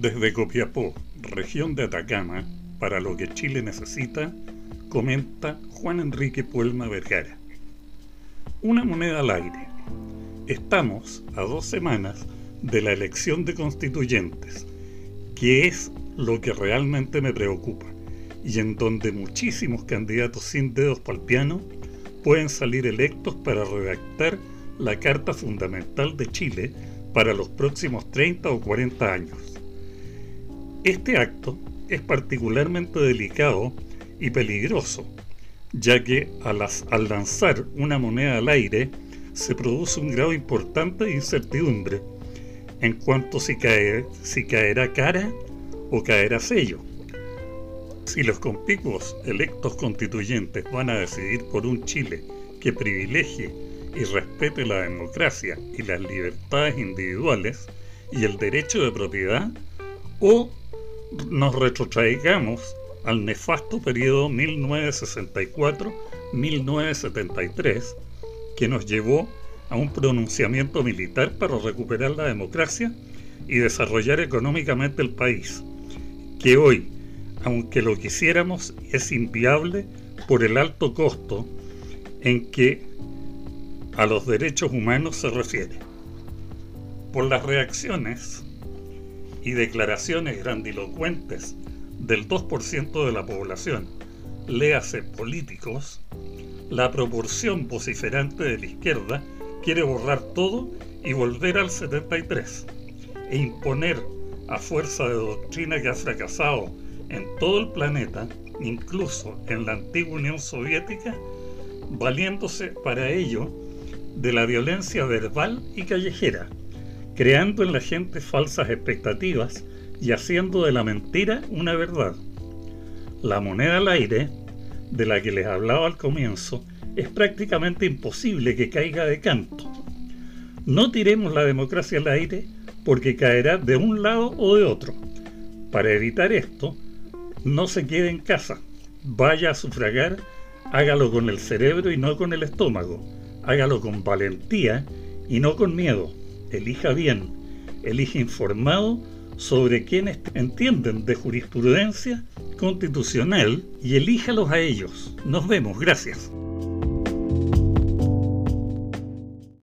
Desde Copiapó, región de Atacama, para lo que Chile necesita, comenta Juan Enrique Puelma Vergara. Una moneda al aire. Estamos a dos semanas de la elección de constituyentes, que es lo que realmente me preocupa, y en donde muchísimos candidatos sin dedos para el piano pueden salir electos para redactar la Carta Fundamental de Chile para los próximos 30 o 40 años. Este acto es particularmente delicado y peligroso, ya que al, lanzar una moneda al aire se produce un grado importante de incertidumbre en cuanto si, si caerá cara o caerá sello. Si los conspicuos electos constituyentes van a decidir por un Chile que privilegie y respete la democracia y las libertades individuales y el derecho de propiedad, o nos retrotraigamos al nefasto periodo 1964-1973 que nos llevó a un pronunciamiento militar para recuperar la democracia y desarrollar económicamente el país, que hoy, aunque lo quisiéramos, es inviable por el alto costo en que a los derechos humanos se refiere. Por las reacciones y declaraciones grandilocuentes del 2% de la población, léase políticos, la proporción vociferante de la izquierda quiere borrar todo y volver al 73 e imponer a fuerza de doctrina que ha fracasado en todo el planeta, incluso en la antigua Unión Soviética, valiéndose para ello de la violencia verbal y callejera, creando en la gente falsas expectativas y haciendo de la mentira una verdad. La moneda al aire, de la que les hablaba al comienzo, es prácticamente imposible que caiga de canto. No tiremos la democracia al aire porque caerá de un lado o de otro. Para evitar esto, no se quede en casa, vaya a sufragar, hágalo con el cerebro y no con el estómago, hágalo con valentía y no con miedo elija bien, elija informado sobre quienes entienden de jurisprudencia constitucional y elíjalos a ellos. Nos vemos, gracias.